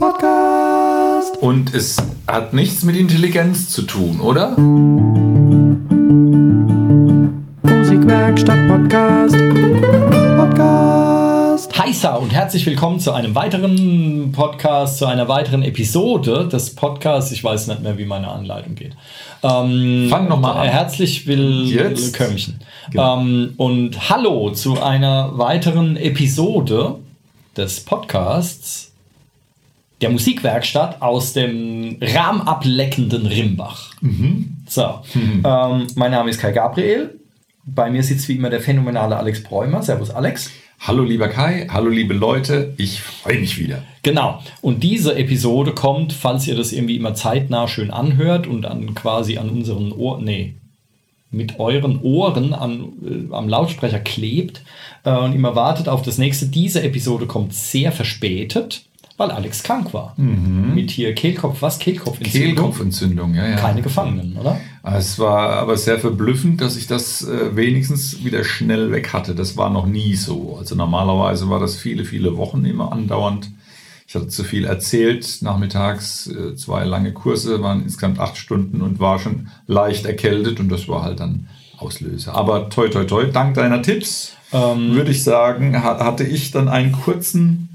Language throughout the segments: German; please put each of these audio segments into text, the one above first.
Podcast. Und es hat nichts mit Intelligenz zu tun, oder? Musikwerkstatt Podcast. Podcast. Heißer und herzlich willkommen zu einem weiteren Podcast, zu einer weiteren Episode des Podcasts. Ich weiß nicht mehr, wie meine Anleitung geht. Ähm, Fang noch mal an. Herzlich willkommen. Genau. Ähm, und hallo zu einer weiteren Episode des Podcasts der Musikwerkstatt aus dem rahmableckenden Rimbach. Mhm. So, ähm, mein Name ist Kai Gabriel. Bei mir sitzt wie immer der phänomenale Alex Bräumer. Servus, Alex. Hallo lieber Kai, hallo liebe Leute, ich freue mich wieder. Genau. Und diese Episode kommt, falls ihr das irgendwie immer zeitnah schön anhört und an quasi an unseren Ohren, nee, mit euren Ohren an, äh, am Lautsprecher klebt äh, und immer wartet auf das nächste. Diese Episode kommt sehr verspätet, weil Alex krank war. Mit hier Kehlkopf, was? Kehlkopfentzündung? Kehlkopfentzündung, ja, ja. Keine Gefangenen, oder? Es war aber sehr verblüffend, dass ich das äh, wenigstens wieder schnell weg hatte. Das war noch nie so. Also normalerweise war das viele, viele Wochen immer andauernd. Ich hatte zu viel erzählt. Nachmittags äh, zwei lange Kurse, waren insgesamt acht Stunden und war schon leicht erkältet und das war halt dann Auslöser. Aber toi, toi, toi, dank deiner Tipps Ähm, würde ich sagen, ha hatte ich dann einen kurzen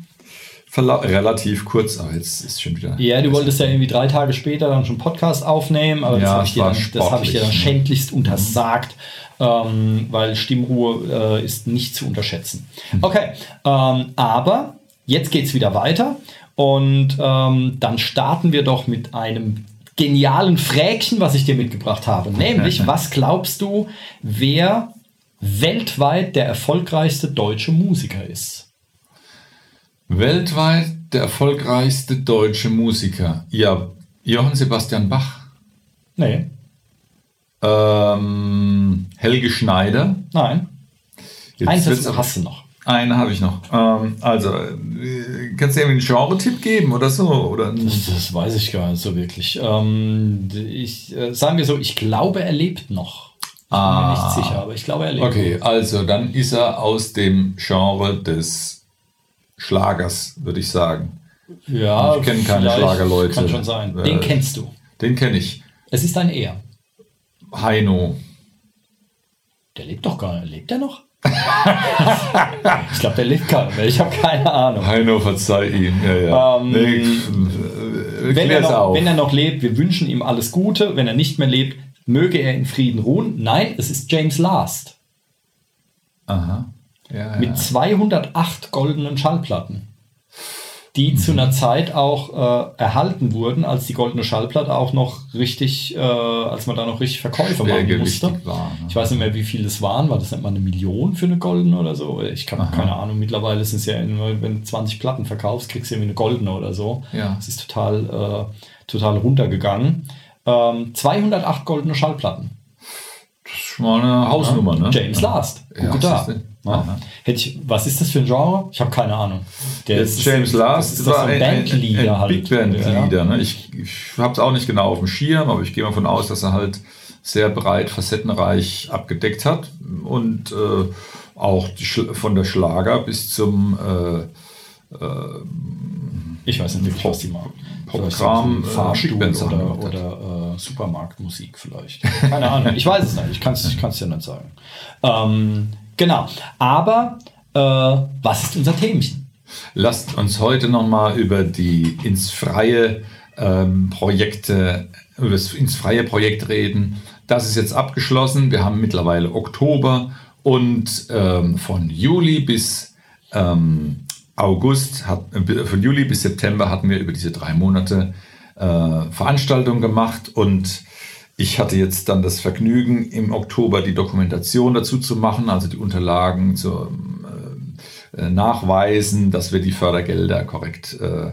relativ kurz, aber jetzt ist schon wieder. Ja, du wolltest ja irgendwie drei Tage später dann schon Podcast aufnehmen, aber das Ja, habe ich, dir dann- das hab ich dir dann ne? schändlichst untersagt, ähm, weil Stimmruhe äh, ist nicht zu unterschätzen. Okay, ähm, aber jetzt geht es wieder weiter und ähm, dann starten wir doch mit einem genialen Fräkchen, was ich dir mitgebracht habe. Nämlich, was glaubst du, wer weltweit der erfolgreichste deutsche Musiker ist? Weltweit der erfolgreichste deutsche Musiker. Ja, Johann Sebastian Bach. Nee, Ähm, Helge Schneider. nein. Jetzt Eins wird's hast, du noch. Einen habe ich noch. Ähm, also, äh, kannst du irgendwie einen Genre-Tipp geben oder so? Oder Das, das weiß ich gar nicht so wirklich. Ähm, ich, äh, sagen wir so, ich glaube, er lebt noch. Ich bin mir nicht sicher, aber ich glaube, er lebt Ah. Okay, also dann ist er aus dem Genre des Schlagers, würde ich sagen. Ja, Ich kenn keine Schlagerleute. Kann schon sein. Äh, Den kennst du. Den kenne ich. Es ist ein Er. Heino. Der lebt doch gar nicht. Lebt er noch? ich glaube, der lebt gar nicht mehr. Ich habe keine Ahnung. Heino, verzeih ihm. Ja, ja. Ähm, nee, äh, Wenn er, noch, wenn er noch lebt, wir wünschen ihm alles Gute. Wenn er nicht mehr lebt, möge er in Frieden ruhen. Nein, es ist James Last Aha. Ja, mit ja. 208 goldenen Schallplatten, die zu einer Zeit auch äh, erhalten wurden, als die goldene Schallplatte auch noch richtig, äh, als man da noch richtig Verkäufe machen musste. war, ne? Ich weiß nicht mehr, wie viele es waren. War das nicht mal eine Million für eine goldene oder so? Ich habe keine Ahnung. Mittlerweile sind es ja, nur, wenn du 20 Platten verkaufst, kriegst du irgendwie eine goldene oder so. Ja. Es ist total, äh, total runtergegangen. Ähm, 208 goldene Schallplatten. Schon mal eine Hausnummer, ne? James Last. Ja, Guck da. Ja. Hätte ich, was ist das für ein Genre? Ich habe keine Ahnung. Der Jetzt ist- James Last ist doch so war ein Bandleader halt. Big Band Leader. Ne? Ich, ich habe es auch nicht genau auf dem Schirm, aber ich gehe mal davon aus, dass er halt sehr breit, facettenreich abgedeckt hat und äh, auch die, von der Schlager bis zum äh, Ich weiß nicht wirklich, was die machen. Programm, äh, Fahrstuhl oder, oder äh, Supermarktmusik vielleicht. Keine Ahnung. Ich weiß es nicht. Ich kann es ich kann's dir nicht sagen. Ähm, genau. Aber äh, was ist unser Themchen? Lasst uns heute nochmal über die ins freie ähm, Projekte, über das ins freie Projekt reden. Das ist jetzt abgeschlossen. Wir haben mittlerweile Oktober und ähm, von Juli bis ähm, August, hat, äh, von Juli bis September hatten wir über diese drei Monate äh, Veranstaltungen gemacht und ich hatte jetzt dann das Vergnügen, im Oktober die Dokumentation dazu zu machen, also die Unterlagen zur äh, nachweisen, dass wir die Fördergelder korrekt äh,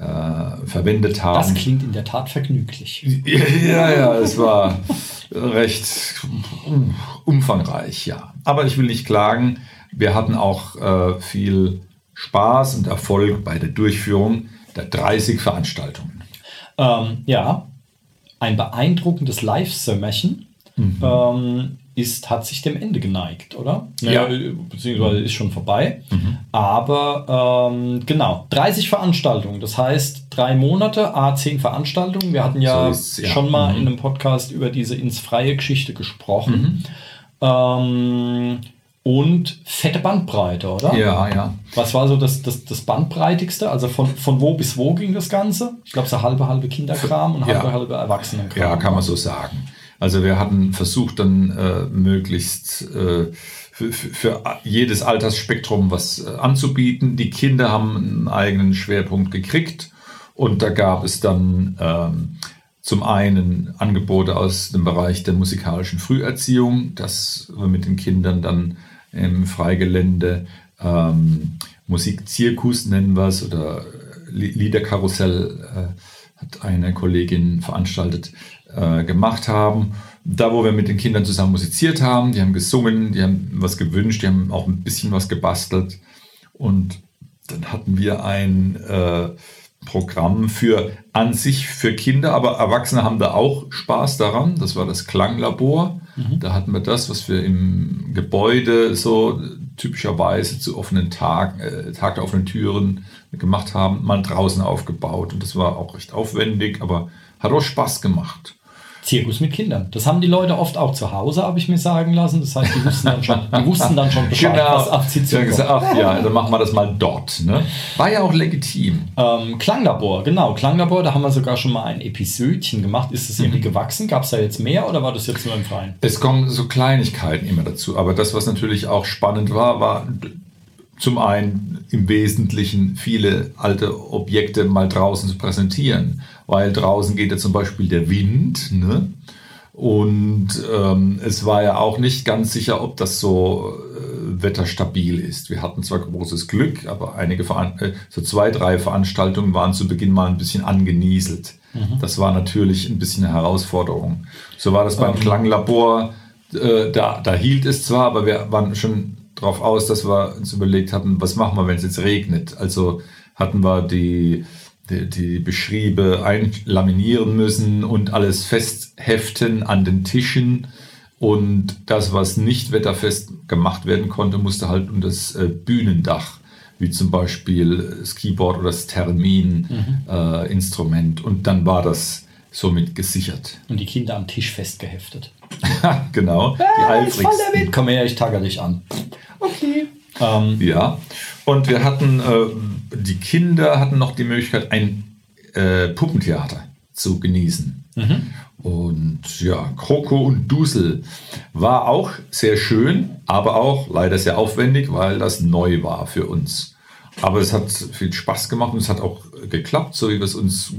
äh, verwendet Das haben. klingt in der Tat vergnüglich. Ja, ja, es war recht umfangreich, ja. Aber ich will nicht klagen. Wir hatten auch äh, viel Spaß und Erfolg bei der Durchführung der 30 Veranstaltungen. Ähm, ja, ein beeindruckendes Live-Sömmerchen. Mhm. Ähm, ist, hat sich dem Ende geneigt, oder? Ja. Beziehungsweise ist schon vorbei. Aber ähm, genau, 30 Veranstaltungen. Das heißt, drei Monate, A, 10 Veranstaltungen. Wir hatten ja, So ja. schon mal in einem Podcast über diese ins freie Geschichte gesprochen. Ähm, und fette Bandbreite, oder? Ja, ja. Was war so das, das, das Bandbreitigste? Also von, von wo bis wo ging das Ganze? Ich glaube, so halbe, halbe Kinderkram und Ja. halbe, halbe Erwachsenenkram. Ja, kann man so sagen. Also wir hatten versucht dann äh, möglichst äh, für, für, für jedes Altersspektrum was äh, anzubieten. Die Kinder haben einen eigenen Schwerpunkt gekriegt und da gab es dann ähm, zum einen Angebote aus dem Bereich der musikalischen Früherziehung, dass wir mit den Kindern dann im Freigelände ähm, Musikzirkus nennen wir es oder Li- Liederkarussell äh, hat eine Kollegin veranstaltet, äh, gemacht haben. Da, wo wir mit den Kindern zusammen musiziert haben, die haben gesungen, die haben was gewünscht, die haben auch ein bisschen was gebastelt. Und dann hatten wir ein äh, Programm für an sich für Kinder, aber Erwachsene haben da auch Spaß daran. Das war das Klanglabor. Da hatten wir das, was wir im Gebäude so typischerweise zu offenen Tagen, äh, Tag der offenen Türen gemacht haben, mal draußen aufgebaut. Und das war auch recht aufwendig, aber hat auch Spaß gemacht. Zirkus mit Kindern. Das haben die Leute oft auch zu Hause, habe ich mir sagen lassen. Das heißt, die wussten dann schon, die wussten dann schon Bescheid, was auf zukommt. gesagt, ach ja, dann machen wir das mal dort. Ne? War ja auch legitim. Ähm, Klanglabor, genau. Klanglabor, da haben wir sogar schon mal ein Episödchen gemacht. Ist das irgendwie gewachsen? Gab es da jetzt mehr oder war das jetzt nur im Freien? Es kommen so Kleinigkeiten immer dazu. Aber das, was natürlich auch spannend war, war zum einen im Wesentlichen viele alte Objekte mal draußen zu präsentieren. Weil draußen geht ja zum Beispiel der Wind. Ne? Und ähm, es war ja auch nicht ganz sicher, ob das so äh, wetterstabil ist. Wir hatten zwar großes Glück, aber einige Veran äh, so zwei, drei Veranstaltungen waren zu Beginn mal ein bisschen angenieselt. Das war natürlich ein bisschen eine Herausforderung. So war das beim Klanglabor. Äh, da, da hielt es zwar, aber wir waren schon darauf aus, dass wir uns überlegt hatten, was machen wir, wenn es jetzt regnet. Also hatten wir die, die, die Beschriebe einlaminieren müssen und alles festheften an den Tischen. Und das, was nicht wetterfest gemacht werden konnte, musste halt um das äh, Bühnendach, wie zum Beispiel das Keyboard oder das Termin-Instrument. und dann war das somit gesichert. Und die Kinder am Tisch festgeheftet. genau, die eifrigsten. Wind. Komm her, ich tagger dich an. Ähm, Ja, und wir hatten, äh, die Kinder hatten noch die Möglichkeit, ein äh, Puppentheater zu genießen. Und ja, Kroko und Dusel war auch sehr schön, aber auch leider sehr aufwendig, weil das neu war für uns. Aber es hat viel Spaß gemacht und es hat auch geklappt, so wie wir es uns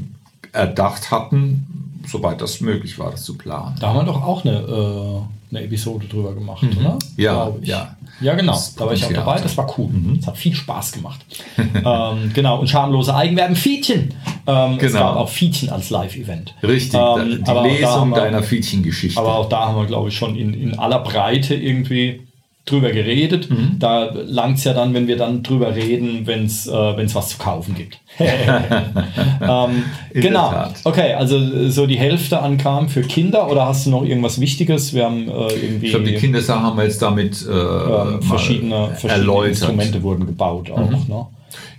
erdacht hatten, soweit das möglich war, das zu planen. da haben wir doch auch eine, äh, eine Episode drüber gemacht, oder? Mhm. Ja, Glaub ich. ja. Ja, genau. Das Da war ich auch dabei. Das war cool. Es hat viel Spaß gemacht. ähm, genau. Und schamlose Eigenwerben. Fietchen. Ähm, Es Genau. gab auch Fietchen als Live-Event. Richtig, Ähm, die Lesung deiner Fietchengeschichte. Aber auch da haben wir, glaube ich, schon in, in aller Breite irgendwie drüber geredet. Mhm. Da langt es ja dann, wenn wir dann drüber reden, wenn es äh, wenn's was zu kaufen gibt. ähm, genau. Okay, also äh, so die Hälfte ankam für Kinder oder hast du noch irgendwas Wichtiges? Wir haben äh, irgendwie Ich glaube, die Kindersache haben wir jetzt damit äh, ähm, verschiedene, verschiedene erläutert. Instrumente wurden gebaut auch. Ne?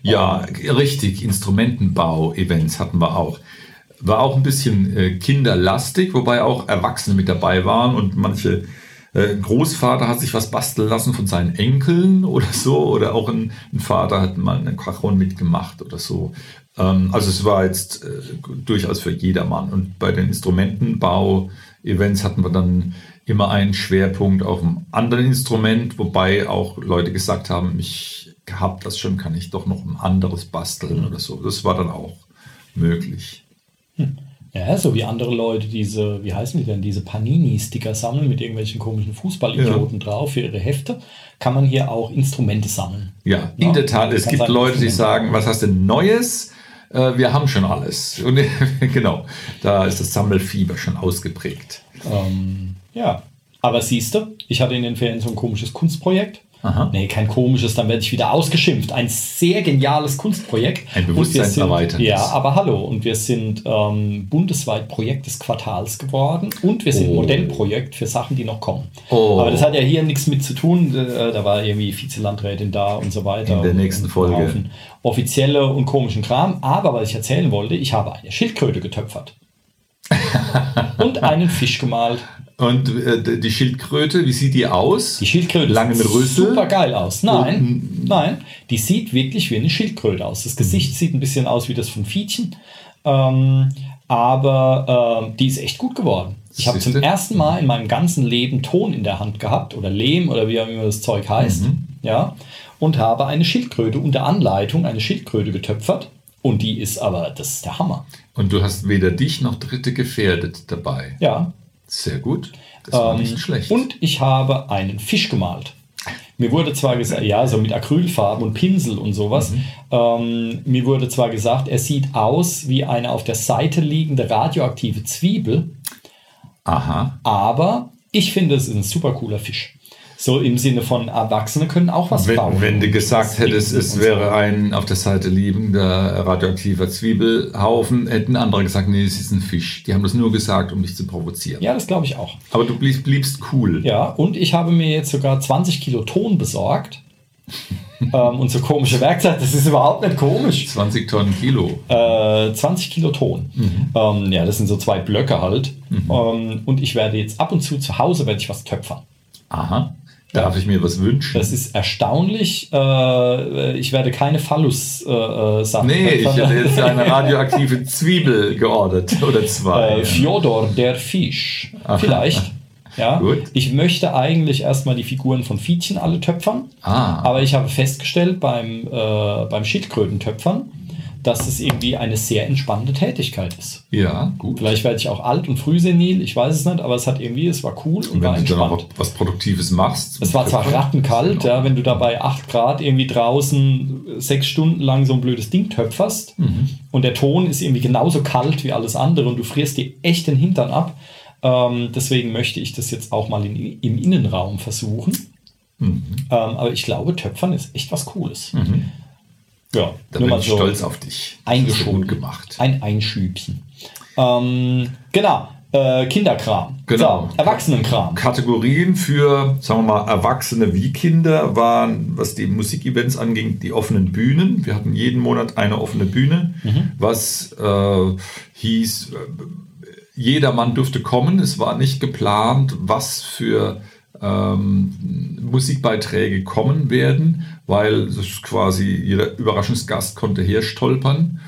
Ja, richtig. Instrumentenbau-Events hatten wir auch. War auch ein bisschen äh, kinderlastig, wobei auch Erwachsene mit dabei waren und manche äh, Großvater hat sich was basteln lassen von seinen Enkeln oder so oder auch ein, ein Vater hat mal einen Cajon mitgemacht oder so. Ähm, also es war jetzt äh, durchaus für jedermann. Und bei den Instrumentenbau-Events hatten wir dann immer einen Schwerpunkt auf einem anderen Instrument, wobei auch Leute gesagt haben, ich habe das schon, kann ich doch noch ein anderes basteln oder so. Das war dann auch möglich. Ja, so wie andere Leute diese, wie heißen die denn, diese Panini-Sticker sammeln mit irgendwelchen komischen Fußballidioten drauf für ihre Hefte, kann man hier auch Instrumente sammeln. Ja, Ja, in der Tat. Es gibt sein Leute, die sagen, was hast du Neues? Äh, wir haben schon alles. Und genau, da ist das Sammelfieber schon ausgeprägt. Ähm, ja, aber siehst du, ich hatte in den Ferien so ein komisches Kunstprojekt. Aha. Nee, kein komisches, dann werde ich wieder ausgeschimpft. Ein sehr geniales Kunstprojekt. Ein sind- Ja, aber hallo. Und wir sind ähm, bundesweit Projekt des Quartals geworden und wir sind Oh. Modellprojekt für Sachen, die noch kommen. Oh. Aber das hat ja hier nichts mit zu tun. Äh, Da war irgendwie Vizelandrätin da und so weiter. In der nächsten Folge. Offizielle und komischen Kram. Aber was ich erzählen wollte, ich habe eine Schildkröte getöpfert. und einen Fisch gemalt. Und äh, die Schildkröte, wie sieht die aus? Die Schildkröte Langen sieht Rüssel? super geil aus. Nein, nein, die sieht wirklich wie eine Schildkröte aus. Das Gesicht sieht ein bisschen aus wie das von Fietchen, ähm, aber ähm, die ist echt gut geworden. Ich habe zum ersten Mal in meinem ganzen Leben Ton in der Hand gehabt oder Lehm oder wie auch immer das Zeug heißt, ja, und habe eine Schildkröte unter Anleitung eine Schildkröte getöpfert und die ist aber das ist der Hammer. Und du hast weder dich noch Dritte gefährdet dabei. Ja, Sehr gut. Das war Ähm, nicht schlecht. Und ich habe einen Fisch gemalt. Mir wurde zwar gesagt, ja, so mit Acrylfarben und Pinsel und sowas. Mhm. Ähm, mir wurde zwar gesagt, er sieht aus wie eine auf der Seite liegende radioaktive Zwiebel, Aha. aber ich finde, es ist ein super cooler Fisch. So im Sinne von Erwachsene können auch was bauen. Wenn, wenn du gesagt hättest, es wäre ein auf der Seite liegender radioaktiver Zwiebelhaufen, hätten andere gesagt, nee, es ist ein Fisch. Die haben das nur gesagt, um dich zu provozieren. Ja, das glaube ich auch. Aber du bliebst, bliebst cool. Ja, und ich habe mir jetzt sogar 20 Kilo Ton besorgt. ähm, und so komische Werkzeuge, das ist überhaupt nicht komisch. 20 Tonnen Kilo. Äh, 20 Kilo Ton. Mhm. Ähm, ja, das sind so zwei Blöcke halt. Ähm, und ich werde jetzt ab und zu zu Hause werde ich was töpfern. Aha. Darf ich mir was wünschen? Das ist erstaunlich. Äh, ich werde keine Phallus-Sachen nee, ich hätte jetzt eine radioaktive Zwiebel geordert. Oder zwei. Äh, Fjodor, der Fisch. Vielleicht. Ja, Gut. ich möchte eigentlich erstmal die Figuren von Fietchen alle töpfern. Ah. Aber ich habe festgestellt beim, äh, beim Schildkrötentöpfern, dass es irgendwie eine sehr entspannende Tätigkeit ist. ja, gut. Vielleicht werde ich auch alt und frühsenil, ich weiß es nicht, aber es hat irgendwie, es war cool und, Und war wenn du dann entspannt. auch was Produktives machst. Es war zwar rattenkalt, ja, wenn du da bei 8 Grad irgendwie draußen sechs Stunden lang so ein blödes Ding töpferst und der Ton ist irgendwie genauso kalt wie alles andere und du frierst dir echt den Hintern ab. Ähm, deswegen möchte ich das jetzt auch mal in, im Innenraum versuchen. Ähm, aber ich glaube, Töpfern ist echt was Cooles. Ja, Da bin ich so stolz auf dich. Eingeschoben. gut gemacht. Ein Einschübchen. Ähm, genau, äh, Kinderkram. Genau. So, Erwachsenenkram. Kategorien für, sagen wir mal, Erwachsene wie Kinder waren, was die Musikevents anging, die offenen Bühnen. Wir hatten jeden Monat eine offene Bühne, was äh, hieß, äh, jedermann durfte kommen. Es war nicht geplant, was für ähm, Musikbeiträge kommen werden, weil das quasi jeder Überraschungsgast konnte herstolpern.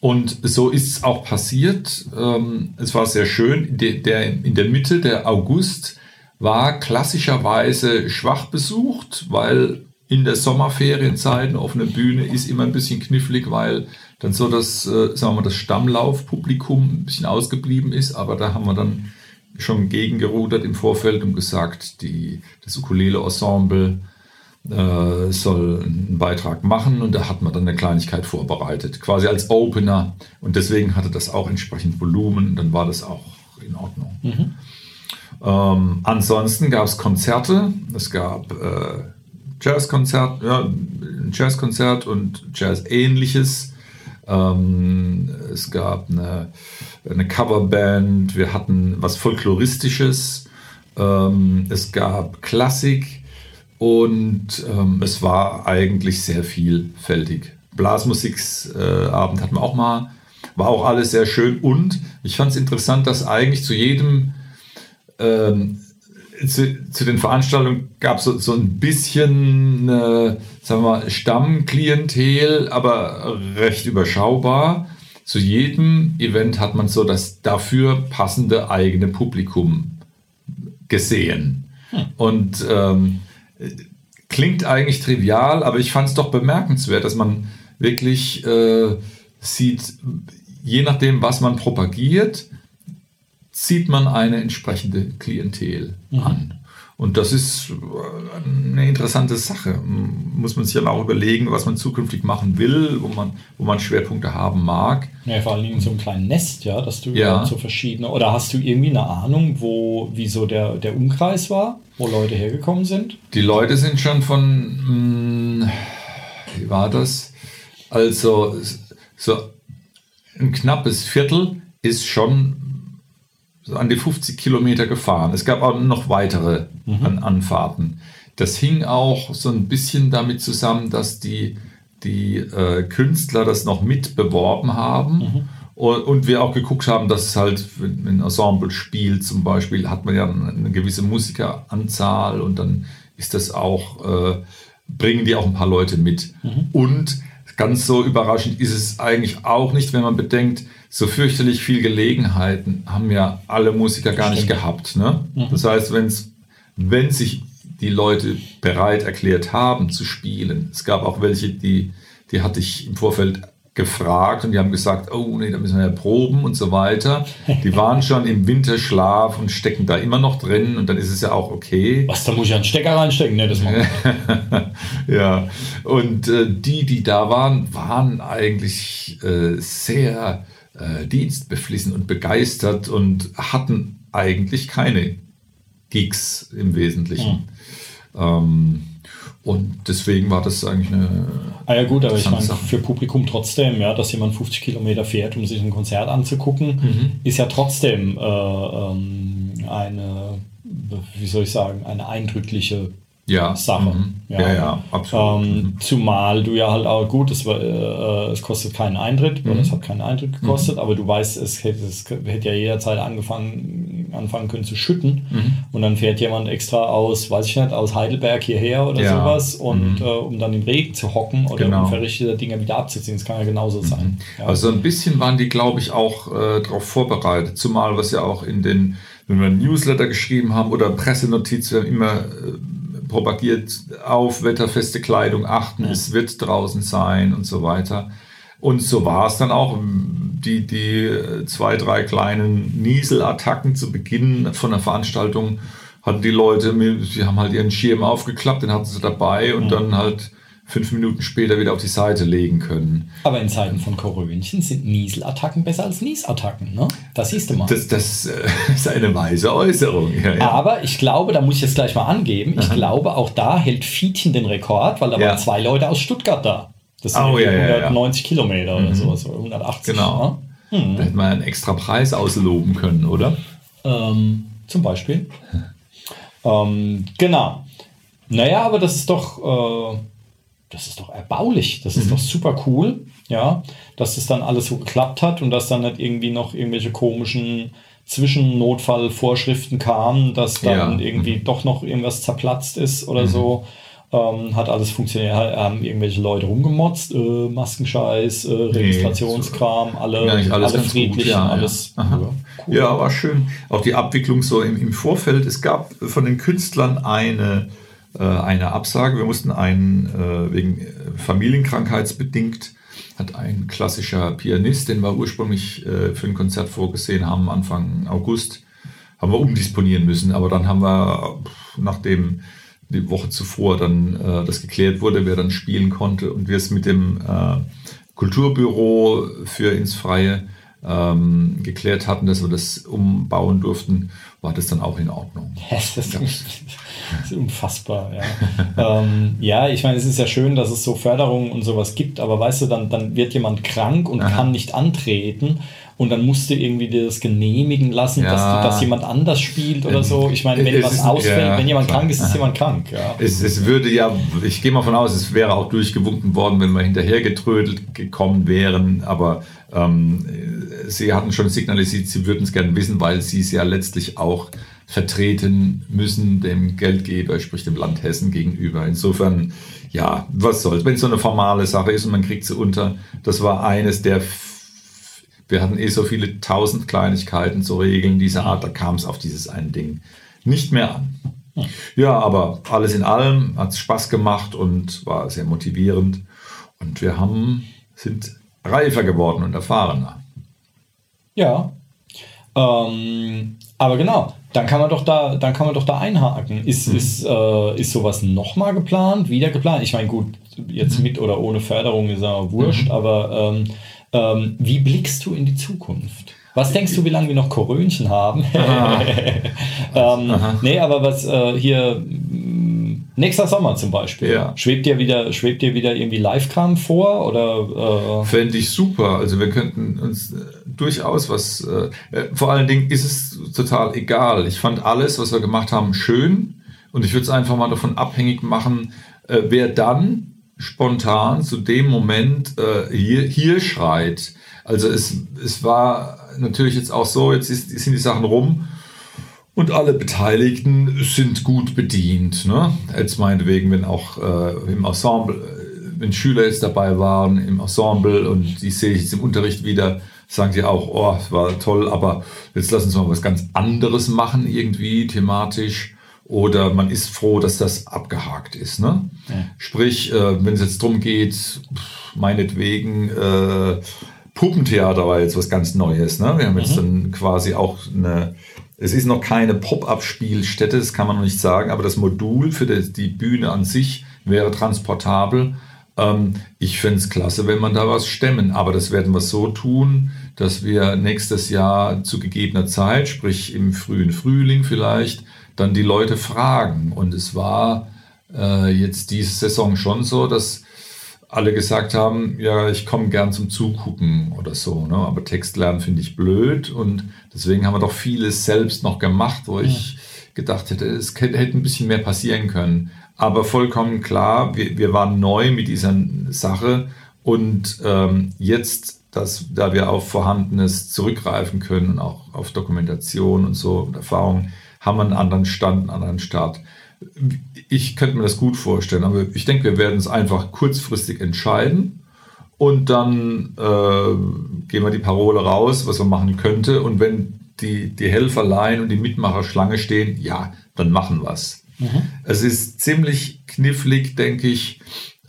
Und so ist es auch passiert. Ähm, es war sehr schön. Der, der, in der Mitte, der August, war klassischerweise schwach besucht, weil in der Sommerferienzeit eine offene Bühne ist immer ein bisschen knifflig, weil dann so das, äh, sagen wir mal, das Stammlaufpublikum ein bisschen ausgeblieben ist. Aber da haben wir dann schon gegengerudert im Vorfeld und gesagt, die, das Ukulele-Ensemble äh, soll einen Beitrag machen und da hat man dann eine Kleinigkeit vorbereitet, quasi als Opener. Und deswegen hatte das auch entsprechend Volumen, dann war das auch in Ordnung. Ähm, ansonsten gab es Konzerte, es gab äh, Jazzkonzert, ja, ein Jazzkonzert und Jazz-ähnliches. Ähm, es gab eine, eine Coverband, wir hatten was Folkloristisches, ähm, es gab Klassik und ähm, es war eigentlich sehr vielfältig. Blasmusiksabend hatten wir auch mal, war auch alles sehr schön und ich fand es interessant, dass eigentlich zu jedem ähm, zu, zu den Veranstaltungen gab es so, so ein bisschen, äh, sagen wir mal, Stammklientel, aber recht überschaubar. Zu jedem Event hat man so das dafür passende eigene Publikum gesehen. Und ähm, klingt eigentlich trivial, aber ich fand es doch bemerkenswert, dass man wirklich äh, sieht, je nachdem, was man propagiert, zieht man eine entsprechende Klientel an. Und das ist äh, eine interessante Sache. Muss man sich dann auch überlegen, was man zukünftig machen will, wo man, wo man Schwerpunkte haben mag. Ja, vor allem in so einem kleinen Nest, ja, dass du ja. so verschiedene. Oder hast du irgendwie eine Ahnung, wo, wie so der, der Umkreis war, wo Leute hergekommen sind? Die Leute sind schon von, mh, hm, wie war das? Also, so ein knappes Viertel ist schon so an die 50 Kilometer gefahren. Es gab auch noch weitere mhm. an Anfahrten. Das hing auch so ein bisschen damit zusammen, dass die, die äh, Künstler das noch mit beworben haben. Mhm. Und, und, wir auch geguckt haben, dass es halt, wenn ein Ensemble spielt zum Beispiel, hat man ja eine gewisse Musikeranzahl und dann ist das auch, äh, bringen die auch ein paar Leute mit. Mhm. Und ganz so überraschend ist es eigentlich auch nicht, wenn man bedenkt, so fürchterlich viel Gelegenheiten haben ja alle Musiker gar nicht gehabt. Ne? Mhm. Das heißt, wenn's, wenn sich die Leute bereit erklärt haben zu spielen, es gab auch welche, die, die hatte ich im Vorfeld gefragt und die haben gesagt, oh nee, da müssen wir ja proben und so weiter. Die waren schon im Winterschlaf und stecken da immer noch drin und dann ist es ja auch okay. Was, da muss ich einen Stecker reinstecken, ne? Das ja, und äh, die, die da waren, waren eigentlich äh, sehr äh, dienstbeflissen und begeistert und hatten eigentlich keine Gigs im Wesentlichen. Mhm. Ähm, und deswegen war das eigentlich eine. Ah ja, gut, aber ich meine, für Publikum trotzdem, ja, dass jemand 50 Kilometer fährt, um sich ein Konzert anzugucken, mhm. ist ja trotzdem äh, ähm, eine, wie soll ich sagen, eine eindrückliche ja. Sache. Mhm. Ja. ja, ja, absolut. Ähm, mhm. Zumal du ja halt auch, gut, es, äh, es kostet keinen Eintritt, mhm. es hat keinen Eintritt gekostet, mhm. aber du weißt, es hätte, es hätte ja jederzeit angefangen, anfangen können zu schütten mhm. und dann fährt jemand extra aus, weiß ich nicht, aus Heidelberg hierher oder ja. sowas und mhm. äh, um dann im Regen zu hocken oder genau. unverrichtete Dinge wieder abzuziehen. Das kann ja genauso sein. Ja. Also ein bisschen waren die, glaube ich, auch äh, darauf vorbereitet, zumal was ja auch in den, wenn wir Newsletter geschrieben haben oder Pressenotiz, wir haben immer äh, propagiert auf wetterfeste Kleidung achten, ja. es wird draußen sein und so weiter. Und so war es dann auch. Die, die zwei, drei kleinen Nieselattacken zu Beginn von der Veranstaltung hatten die Leute, sie haben halt ihren Schirm aufgeklappt, den hatten sie dabei und ja. dann halt fünf Minuten später wieder auf die Seite legen können. Aber in Zeiten von Korönchen sind Nieselattacken besser als Niesattacken, ne? Das siehst du mal. Das, das äh, ist eine weise Äußerung. Ja, ja. Aber ich glaube, da muss ich jetzt gleich mal angeben, ich Aha. glaube, auch da hält Fietchen den Rekord, weil da ja. waren zwei Leute aus Stuttgart da. Das sind oh, 190 Kilometer oder mhm. sowas, oder 180. Genau. Ne? Mhm. Da hätte man einen extra Preis ausloben können, oder? Ähm, zum Beispiel. ähm, genau. Naja, aber das ist doch... Äh, das ist doch erbaulich, das ist mhm. doch super cool, ja, dass das dann alles so geklappt hat und dass dann nicht irgendwie noch irgendwelche komischen Zwischennotfallvorschriften kamen, dass dann ja. irgendwie mhm. doch noch irgendwas zerplatzt ist oder mhm. so. Ähm, hat alles funktioniert, haben irgendwelche Leute rumgemotzt, äh, Maskenscheiß, äh, Registrationskram, nee, alle, alles alle friedlich, gut, ja, alles. Ja. Cool. ja, war schön. Auch die Abwicklung so im, im Vorfeld. Es gab von den Künstlern eine eine Absage. Wir mussten einen, äh, wegen äh, familienkrankheitsbedingt, hat ein klassischer Pianist, den wir ursprünglich für ein Konzert vorgesehen haben, Anfang August, haben wir umdisponieren müssen. Aber dann haben wir, nachdem die Woche zuvor dann das geklärt wurde, wer dann spielen konnte und wir es mit dem Kulturbüro für ins Freie ähm, geklärt hatten, dass wir das umbauen durften, war das dann auch in Ordnung. das, ist, das ist unfassbar. Ja. ähm, ja, ich meine, es ist ja schön, dass es so Förderungen und sowas gibt, aber weißt du, dann, dann wird jemand krank und Aha. kann nicht antreten und dann musst du irgendwie dir das genehmigen lassen, ja. dass, dass jemand anders spielt oder so. Ich meine, wenn es was ist, ausfällt, ja, wenn jemand klar. krank ist, ist jemand krank. Ja. Es, es würde ja, ich gehe mal von aus, es wäre auch durchgewunken worden, wenn wir hinterher getrödelt gekommen wären, aber ähm, sie hatten schon signalisiert, sie würden es gerne wissen, weil sie es ja letztlich auch vertreten müssen dem Geldgeber, sprich dem Land Hessen gegenüber. Insofern, ja, was soll's. Wenn es so eine formale Sache ist und man kriegt sie unter, das war eines der wir hatten eh so viele tausend Kleinigkeiten zu regeln dieser Art, da kam es auf dieses ein Ding nicht mehr an. Ja, aber alles in allem hat es Spaß gemacht und war sehr motivierend. Und wir haben, sind reifer geworden und erfahrener. Ja. Ähm, aber genau, dann kann man doch da, dann kann man doch da einhaken. Ist, mhm. ist, äh, ist sowas nochmal geplant, wieder geplant? Ich meine, gut, jetzt mit oder ohne Förderung ist ja wurscht, mhm. aber ähm, ähm, wie blickst du in die Zukunft? Was denkst du, wie lange wir noch Korönchen haben? ähm, nee, aber was äh, hier Nächster Sommer zum Beispiel. Ja. Schwebt dir wieder, schwebt dir wieder irgendwie Live-Kram vor? Oder, äh Fände ich super. Also wir könnten uns äh, durchaus was. Äh, äh, vor allen Dingen ist es total egal. Ich fand alles, was wir gemacht haben, schön. Und ich würde es einfach mal davon abhängig machen, äh, wer dann spontan zu dem Moment äh, hier, hier schreit. Also es, es war natürlich jetzt auch so, jetzt ist, sind die Sachen rum und alle Beteiligten sind gut bedient. Ne? Jetzt meinetwegen, wenn auch äh, im Ensemble, äh, wenn Schüler jetzt dabei waren im Ensemble und die sehe ich jetzt im Unterricht wieder, sagen sie auch, oh, es war toll, aber jetzt lassen Sie mal was ganz anderes machen, irgendwie thematisch. Oder man ist froh, dass das abgehakt ist. Ne? Ja. Sprich, äh, wenn es jetzt darum geht, meinetwegen, äh, Puppentheater war jetzt was ganz Neues. Ne? Wir haben jetzt mhm. dann quasi auch eine es ist noch keine Pop-up-Spielstätte, das kann man noch nicht sagen, aber das Modul für die Bühne an sich wäre transportabel. Ähm, ich fände es klasse, wenn man da was stemmen, aber das werden wir so tun, dass wir nächstes Jahr zu gegebener Zeit, sprich im frühen Frühling vielleicht, dann die Leute fragen. Und es war äh, jetzt diese Saison schon so, dass alle gesagt haben, ja, ich komme gern zum Zugucken oder so. Ne? Aber Text lernen finde ich blöd und deswegen haben wir doch vieles selbst noch gemacht, wo ja. ich gedacht hätte, es hätte ein bisschen mehr passieren können. Aber vollkommen klar, wir, wir waren neu mit dieser Sache und ähm, jetzt, dass, da wir auf Vorhandenes zurückgreifen können und auch auf Dokumentation und so und Erfahrung, haben wir einen anderen Stand, einen anderen Start ich könnte mir das gut vorstellen, aber ich denke, wir werden es einfach kurzfristig entscheiden und dann äh, gehen wir die Parole raus, was man machen könnte. Und wenn die, die Helferlein und die Mitmacher Schlange stehen, ja, dann machen wir es. Mhm. Es ist ziemlich knifflig, denke ich,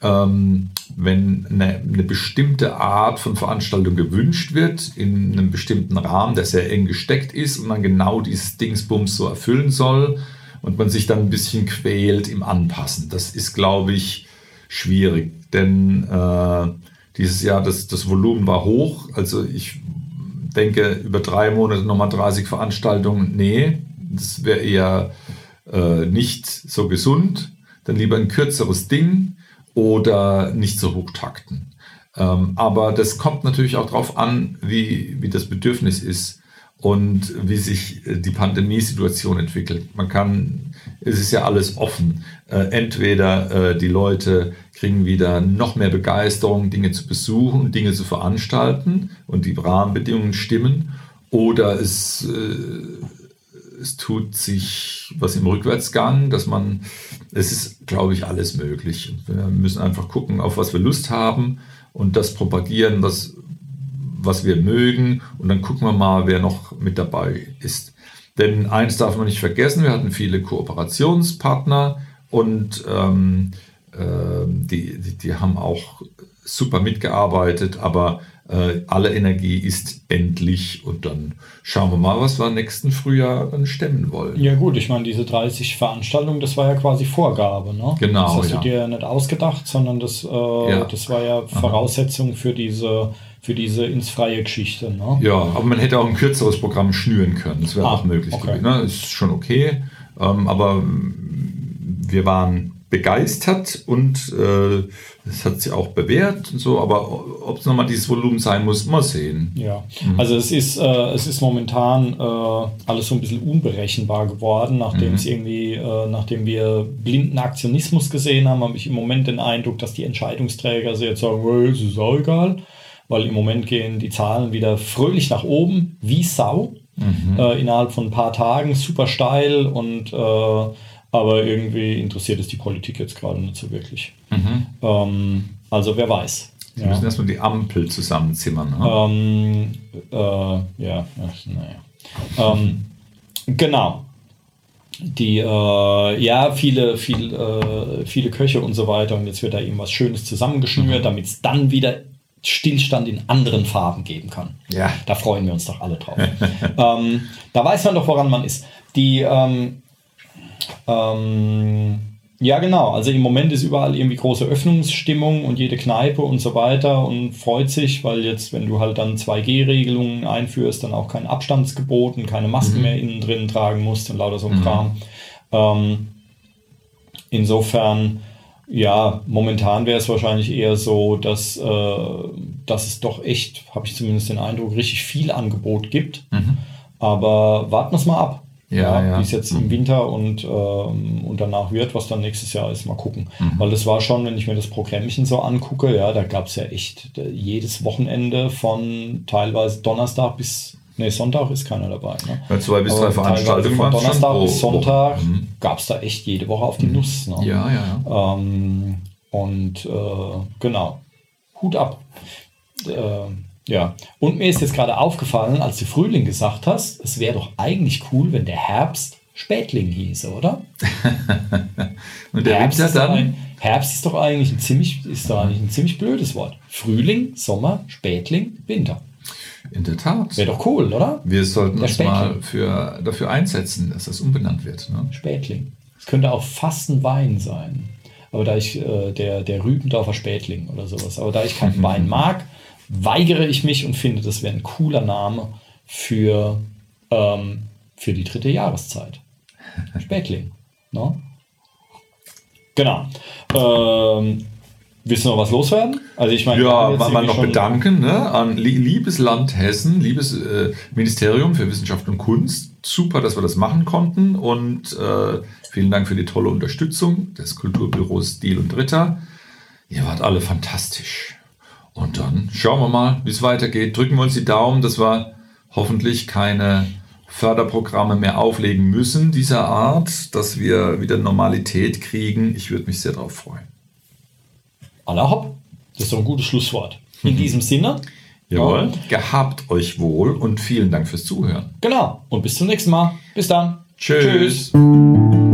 ähm, wenn eine, eine, bestimmte Art von Veranstaltung gewünscht wird, in einem bestimmten Rahmen, der sehr eng gesteckt ist und man genau dieses Dingsbums so erfüllen soll und man sich dann ein bisschen quält im Anpassen. Das ist, glaube ich, schwierig, denn äh, dieses Jahr das, das Volumen war hoch. Also ich denke, über drei Monate nochmal 30 Veranstaltungen, nee, das wäre eher äh, nicht so gesund. Dann lieber ein kürzeres Ding oder nicht so hoch takten. Ähm, aber das kommt natürlich auch darauf an, wie, wie das Bedürfnis ist und wie sich äh, die Pandemiesituation entwickelt. Man kann, es ist ja alles offen. Äh, entweder äh, die Leute kriegen wieder noch mehr Begeisterung, Dinge zu besuchen, Dinge zu veranstalten und die Rahmenbedingungen stimmen, oder es, es tut sich was im Rückwärtsgang, dass man, es ist, glaube ich, alles möglich. Wir müssen einfach gucken, auf was wir Lust haben und das propagieren, was was wir mögen und dann gucken wir mal, wer noch mit dabei ist. Denn eins darf man nicht vergessen, wir hatten viele Kooperationspartner und ähm, äh, die, die, die, haben auch super mitgearbeitet, aber äh, alle Energie ist endlich und dann schauen wir mal, was wir nächsten Frühjahr dann stemmen wollen. Ja gut, ich meine, diese 30 Veranstaltungen, das war ja quasi Vorgabe, ne? Genau. Das hast ja. du dir nicht ausgedacht, sondern das, äh, ja. das war ja Voraussetzung für diese für diese ins freie Geschichte. Ne? Ja, aber man hätte auch ein kürzeres Programm schnüren können. Das wäre ah, auch möglich okay. gewesen. Ne? Ist schon okay. Ähm, aber wir waren begeistert und äh, es hat sich auch bewährt und so, aber ob es nochmal dieses Volumen sein muss, mal sehen. Ja, mhm. also es ist, äh, es ist momentan äh, alles so ein bisschen unberechenbar geworden, nachdem mhm. es irgendwie, äh, nachdem wir blinden Aktionismus gesehen haben, habe ich im Moment den Eindruck, dass die Entscheidungsträger also jetzt sagen, well, es ist auch egal weil im Moment gehen die Zahlen wieder fröhlich nach oben, wie Sau, mhm. äh, innerhalb von ein paar Tagen, super steil und äh, aber irgendwie interessiert es die Politik jetzt gerade nicht so wirklich. Mhm. Ähm, also wer weiß. Sie ja. müssen erstmal die Ampel zusammenzimmern. Ne? Ähm, äh, ja, naja. Ähm, genau. Die, äh, ja, viele, viel, äh, viele Köche und so weiter und jetzt wird da irgendwas Schönes zusammengeschnürt, mhm. damit es dann wieder Stillstand in anderen Farben geben kann. Ja. Da freuen wir uns doch alle drauf. ähm, da weiß man doch, woran man ist. Die, ähm, ähm, ja, genau. Also im Moment ist überall irgendwie große Öffnungsstimmung und jede Kneipe und so weiter und freut sich, weil jetzt, wenn du halt dann 2G-Regelungen einführst, dann auch kein Abstandsgebot und keine Masken mehr innen drin tragen musst und lauter so ein Kram. Ähm, insofern, ja, momentan wäre es wahrscheinlich eher so, dass, äh, dass es doch echt, habe ich zumindest den Eindruck, richtig viel Angebot gibt. Aber warten wir es mal ab. Ja, ja. Wie es jetzt im Winter und, ähm, und danach wird, was dann nächstes Jahr ist, mal gucken. Weil das war schon, wenn ich mir das Programmchen so angucke, ja, da gab es ja echt jedes Wochenende von teilweise Donnerstag bis, nee, Sonntag ist keiner dabei. Ne? Ja, zwei bis drei Veranstaltungen Von Donnerstag bis Sonntag. Mhm. Gab es da echt jede Woche auf die Nuss. Ne? Ja, ja, ja. Ähm, und äh, genau, Hut ab. Äh, ja, und mir ist jetzt gerade aufgefallen, als du Frühling gesagt hast, es wäre doch eigentlich cool, wenn der Herbst Spätling hieße, oder? Und der Herbst, Winter dann? ein, Herbst ist doch eigentlich ein ziemlich, ist doch eigentlich ein ziemlich blödes Wort. Frühling, Sommer, Spätling, Winter. In der Tat. Wäre doch cool, oder? Wir sollten uns mal für, dafür einsetzen, dass das umbenannt wird. Ne? Spätling. Es könnte auch fast ein Wein sein. Aber da ich äh, der, der Rübendorfer Spätling oder sowas. Aber da ich keinen Wein mag, weigere ich mich und finde, das wäre ein cooler Name für, ähm, für die dritte Jahreszeit. Spätling. Ne? Genau. Ähm, willst du noch was loswerden? Also ich meine, Ja, mal, noch bedanken ne, an Lie- liebes Land Hessen, liebes äh, Ministerium für Wissenschaft und Kunst. Super, dass wir das machen konnten und äh, vielen Dank für die tolle Unterstützung des Kulturbüros Stil und Ritter. Ihr wart alle fantastisch. Und dann schauen wir mal, wie es weitergeht. Drücken wir uns die Daumen, dass wir hoffentlich keine Förderprogramme mehr auflegen müssen dieser Art, dass wir wieder Normalität kriegen. Ich würde mich sehr darauf freuen. Aller hopp. Das ist doch ein gutes Schlusswort. In diesem Sinne. Jawohl. Gehabt euch wohl und vielen Dank fürs Zuhören. Genau. Und bis zum nächsten Mal. Bis dann. Tschüss. Tschüss.